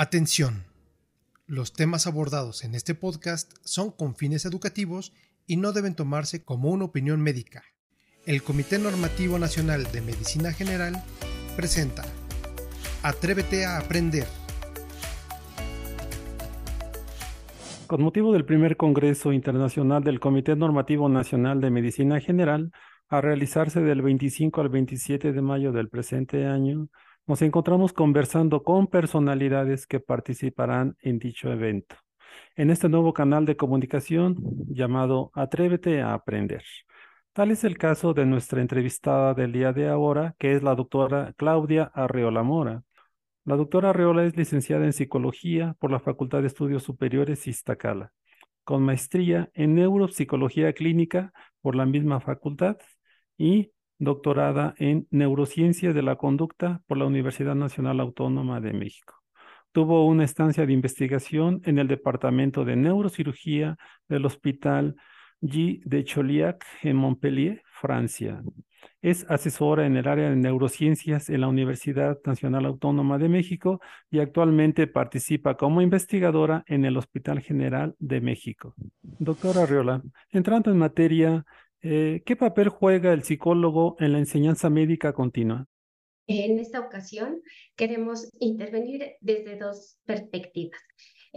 Atención. Los temas abordados en este podcast son con fines educativos y no deben tomarse como una opinión médica. El Comité Normativo Nacional de Medicina General presenta Atrévete a aprender. Con motivo del primer Congreso Internacional del Comité Normativo Nacional de Medicina General, a realizarse del 25 al 27 de mayo del presente año, nos encontramos conversando con personalidades que participarán en dicho evento, en este nuevo canal de comunicación llamado Atrévete a Aprender. Tal es el caso de nuestra entrevistada del día de ahora, que es la doctora Claudia Arreola Mora. La doctora Arreola es licenciada en Psicología por la Facultad de Estudios Superiores Iztacala, con maestría en Neuropsicología Clínica por la misma facultad y doctorada en Neurociencia de la Conducta por la Universidad Nacional Autónoma de México. Tuvo una estancia de investigación en el Departamento de Neurocirugía del Hospital G de Choliac en Montpellier, Francia. Es asesora en el área de neurociencias en la Universidad Nacional Autónoma de México y actualmente participa como investigadora en el Hospital General de México. Doctora Arriola, entrando en materia, eh, ¿Qué papel juega el psicólogo en la enseñanza médica continua? En esta ocasión queremos intervenir desde dos perspectivas.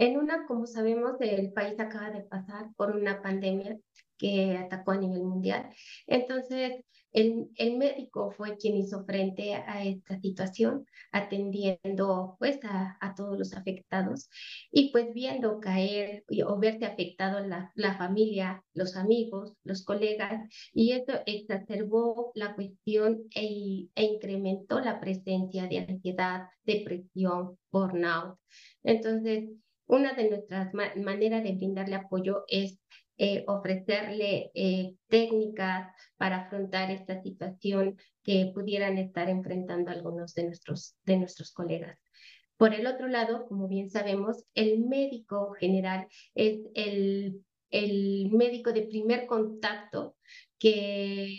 En una, como sabemos, el país acaba de pasar por una pandemia que atacó a nivel mundial. Entonces, el, el, médico fue quien hizo frente a esta situación, atendiendo pues a, a todos los afectados y pues viendo caer o verse afectado la, la familia, los amigos, los colegas y esto exacerbó la cuestión e, e incrementó la presencia de ansiedad, depresión, burnout. Entonces, una de nuestras maneras de brindarle apoyo es eh, ofrecerle eh, técnicas para afrontar esta situación que pudieran estar enfrentando algunos de nuestros, de nuestros colegas. Por el otro lado, como bien sabemos, el médico general es el, el médico de primer contacto que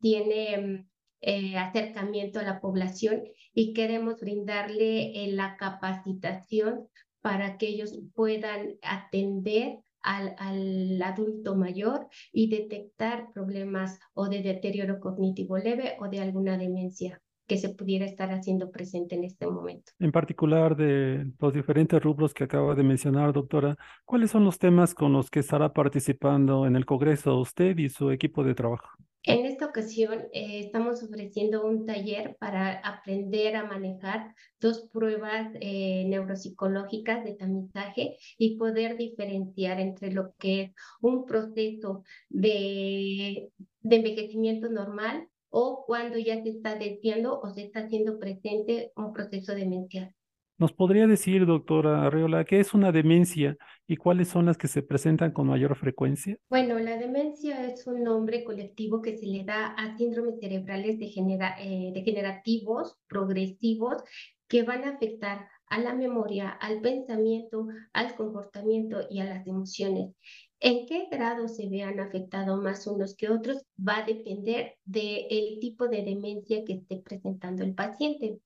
tiene eh, acercamiento a la población y queremos brindarle la capacitación para que ellos puedan atender al, adulto mayor y detectar problemas o de deterioro cognitivo leve o de alguna demencia que se pudiera estar haciendo presente en este momento. En particular, de los diferentes rubros que acaba de mencionar, doctora, ¿cuáles son los temas con los que estará participando en el Congreso usted y su equipo de trabajo? En esta ocasión eh, estamos ofreciendo un taller para aprender a manejar dos pruebas eh, neuropsicológicas de tamizaje y poder diferenciar entre lo que es un proceso de, de envejecimiento normal o cuando ya se está desviando o se está haciendo presente un proceso demencial. ¿Nos podría decir, doctora Arreola, qué es una demencia y cuáles son las que se presentan con mayor frecuencia? Bueno, la demencia es un nombre colectivo que se le da a síndromes cerebrales eh, degenerativos, progresivos, que van a afectar a la memoria, al pensamiento, al comportamiento y a las emociones. En qué grado se vean afectados más unos que otros va a depender del tipo de demencia que esté presentando el paciente.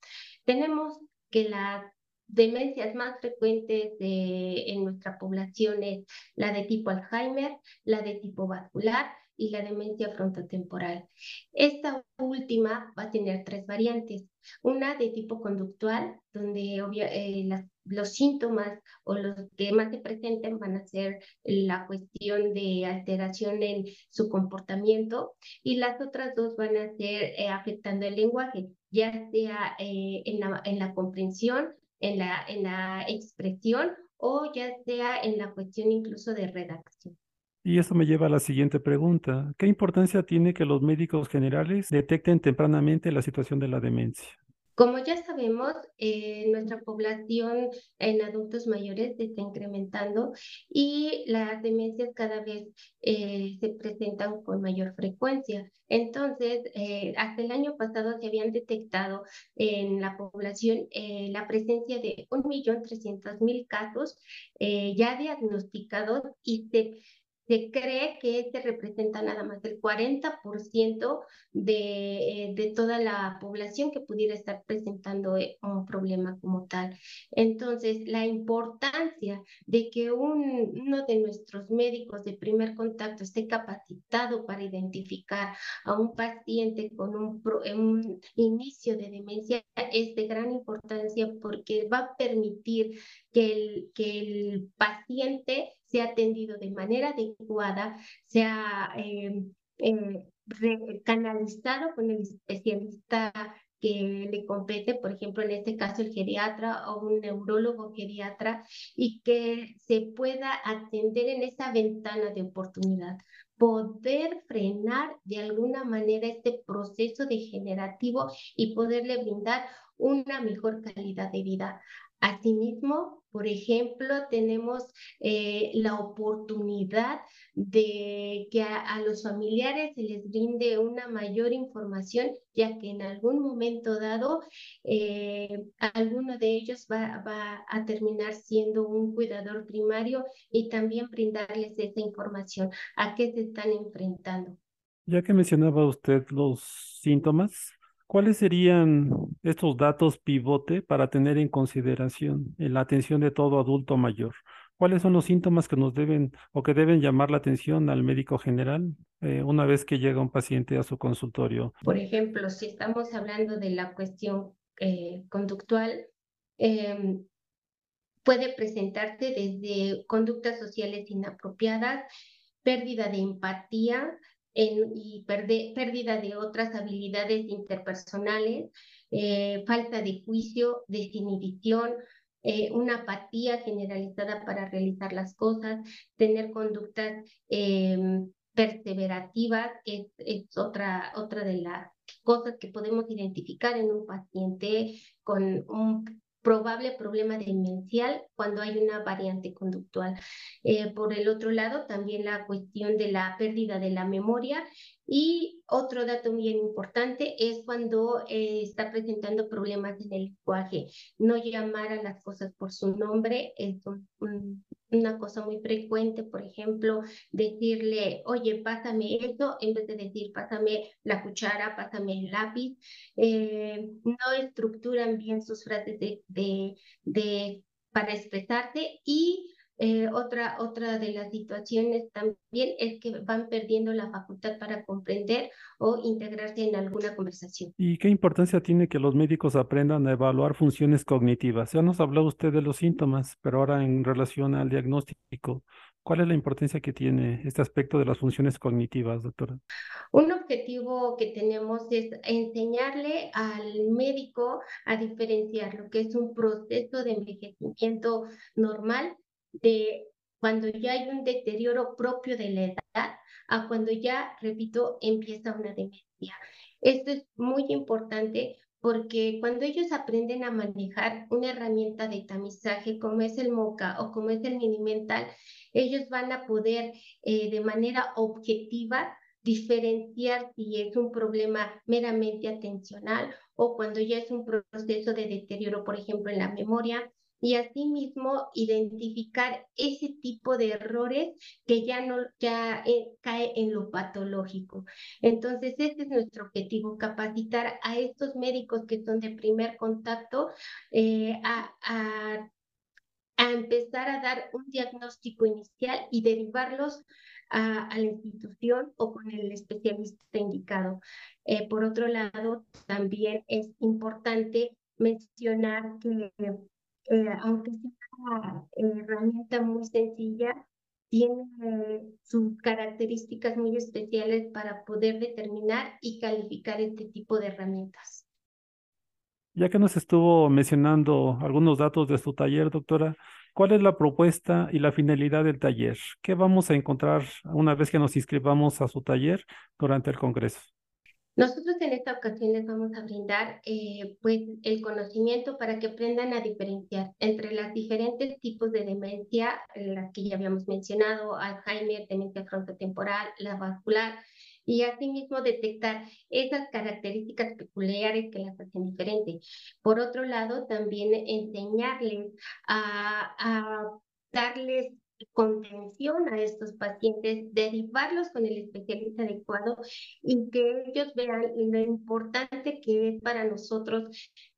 Tenemos que la demencias más frecuentes en nuestra población es la de tipo Alzheimer, la de tipo vascular y la demencia frontotemporal. Esta última va a tener tres variantes. Una de tipo conductual, donde eh, los síntomas o los que más se presenten van a ser la cuestión de alteración en su comportamiento y las otras dos van a ser eh, afectando el lenguaje, ya sea eh, en, la, en la comprensión en la, en la expresión o ya sea en la cuestión incluso de redacción. Y eso me lleva a la siguiente pregunta. ¿Qué importancia tiene que los médicos generales detecten tempranamente la situación de la demencia? Como ya sabemos, eh, nuestra población en adultos mayores está incrementando y las demencias cada vez eh, se presentan con mayor frecuencia. Entonces, eh, hasta el año pasado se habían detectado en la población la presencia de 1.300.000 casos ya diagnosticados y se se cree que este representa nada más el 40% de, eh, de toda la población que pudiera estar presentando eh, un problema como tal. Entonces, la importancia de que uno de nuestros médicos de primer contacto esté capacitado para identificar a un paciente con un, un inicio de demencia es de gran importancia porque va a permitir que el, que el paciente sea atendido de manera adecuada, sea eh, eh, canalizado con el especialista que le compete, por ejemplo, en este caso el geriatra o un neurólogo geriatra, y que se pueda atender en esa ventana de oportunidad, poder frenar de alguna manera este proceso degenerativo y poderle brindar una mejor calidad de vida Asimismo, por ejemplo, tenemos eh, la oportunidad de que a, los familiares se les brinde una mayor información, ya que en algún momento dado eh, alguno de ellos va, va, a terminar siendo un cuidador primario y también brindarles esa información, a qué se están enfrentando. Ya que mencionaba usted los síntomas, ¿Cuáles serían estos datos pivote para tener en consideración en la atención de todo adulto mayor? ¿Cuáles son los síntomas que nos deben o que deben llamar la atención al médico general eh, una vez que llega un paciente a su consultorio? Por ejemplo, si estamos hablando de la cuestión eh, conductual, em, puede presentarse desde conductas sociales inapropiadas, pérdida de empatía, y pérdida de otras habilidades interpersonales, eh, falta de juicio, desinhibición, eh, una apatía generalizada para realizar las cosas, tener conductas em, perseverativas, que es, otra, otra de las cosas que podemos identificar en un paciente con un probable problema demencial cuando hay una variante conductual. Eh, por el otro lado, también la cuestión de la pérdida de la memoria y otro dato bien importante es cuando eh, está presentando problemas en el lenguaje. No llamar a las cosas por su nombre es una cosa muy frecuente, por ejemplo, decirle, oye, pásame eso, en vez de decir, pásame la cuchara, pásame el lápiz. Eh, no estructuran bien sus frases de, de, de para expresarse y eh, otra, otra de las situaciones también es que van perdiendo la facultad para comprender o integrarse en alguna conversación. ¿Y qué importancia tiene que los médicos aprendan a evaluar funciones cognitivas? Ya nos habló usted de los síntomas, pero ahora en relación al diagnóstico, ¿cuál es la importancia que tiene este aspecto de las funciones cognitivas, doctora? Un objetivo que tenemos es enseñarle al médico a diferenciar lo que es un proceso de envejecimiento normal de cuando ya hay un deterioro propio de la edad a cuando ya, repito, empieza una demencia. Esto es muy importante porque cuando ellos aprenden a manejar una herramienta de tamizaje como es el MOCA o como es el Minimental, ellos van a poder eh, de manera objetiva diferenciar si es un problema meramente atencional o cuando ya es un proceso de deterioro, por ejemplo, en la memoria, y asimismo identificar ese tipo de errores que ya no ya eh, cae en lo patológico. Entonces, este es nuestro objetivo, capacitar a estos médicos que son de primer contacto eh, a, a, empezar a dar un diagnóstico inicial y derivarlos a, a la institución o con el especialista indicado. Eh, por otro lado, también es importante mencionar que eh, aunque sea una herramienta muy sencilla, tiene sus características muy especiales para poder determinar y calificar este tipo de herramientas. Ya que nos estuvo mencionando algunos datos de su taller, doctora, ¿cuál es la propuesta y la finalidad del taller? ¿Qué vamos a encontrar una vez que nos inscribamos a su taller durante el Congreso? Nosotros en esta ocasión les vamos a brindar eh, pues el conocimiento para que aprendan a diferenciar entre los diferentes tipos de demencia, las que ya habíamos mencionado, Alzheimer, demencia frontotemporal, la vascular, y asimismo detectar esas características peculiares que las hacen diferentes. Por otro lado, también enseñarles a, a darles contención a estos pacientes, derivarlos con el especialista adecuado y que ellos vean lo importante que es para nosotros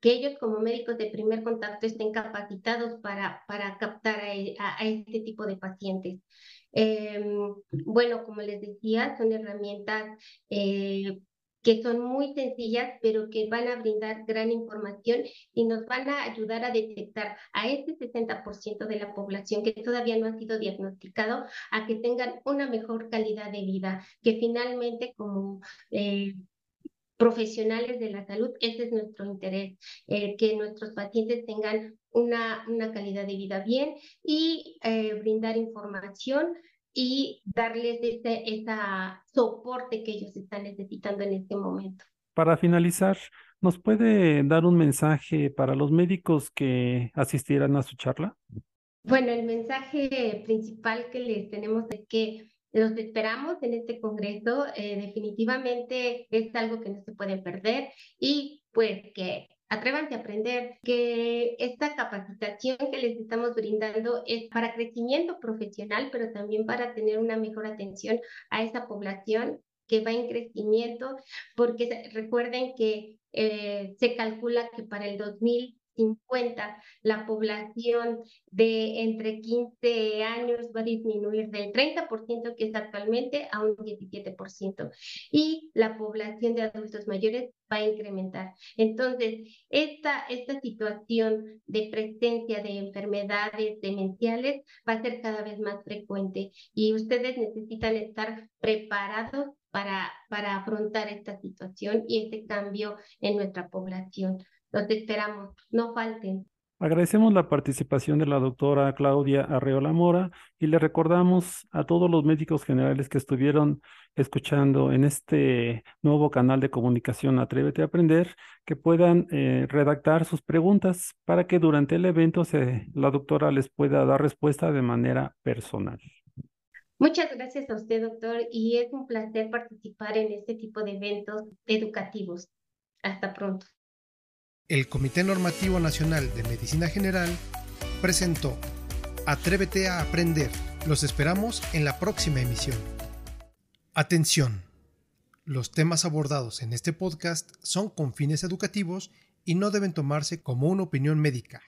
que ellos como médicos de primer contacto estén capacitados para, para captar a, este tipo de pacientes. Em, bueno, como les decía, son herramientas eh, que son muy sencillas, pero que van a brindar gran información y nos van a ayudar a detectar a este 60% de la población que todavía no ha sido diagnosticado, a que tengan una mejor calidad de vida, que finalmente como... Eh, profesionales de la salud, ese es nuestro interés, eh, que nuestros pacientes tengan una, una calidad de vida bien y eh, brindar información y darles ese soporte que ellos están necesitando en este momento. Para finalizar, ¿nos puede dar un mensaje para los médicos que asistieran a su charla? Bueno, el mensaje principal que les tenemos es que los esperamos en este congreso. Eh, definitivamente es algo que no se puede perder y pues que atrévanse a aprender que esta capacitación que les estamos brindando es para crecimiento profesional, pero también para tener una mejor atención a esa población que va en crecimiento, porque recuerden que eh, se calcula que para el 2000 50, la población de entre 15 años va a disminuir del 30% que es actualmente a un 17% y la población de adultos mayores va a incrementar. Entonces, esta, esta situación de presencia de enfermedades demenciales va a ser cada vez más frecuente y ustedes necesitan estar preparados para, para afrontar esta situación y este cambio en nuestra población. Los esperamos, no falten. Agradecemos la participación de la doctora Claudia Arreola Mora y le recordamos a todos los médicos generales que estuvieron escuchando en este nuevo canal de comunicación Atrévete a Aprender que puedan eh, redactar sus preguntas para que durante el evento se, la doctora les pueda dar respuesta de manera personal. Muchas gracias a usted, doctor, y es un placer participar en este tipo de eventos educativos. Hasta pronto el Comité Normativo Nacional de Medicina General presentó Atrévete a aprender. Los esperamos en la próxima emisión. Atención. Los temas abordados en este podcast son con fines educativos y no deben tomarse como una opinión médica.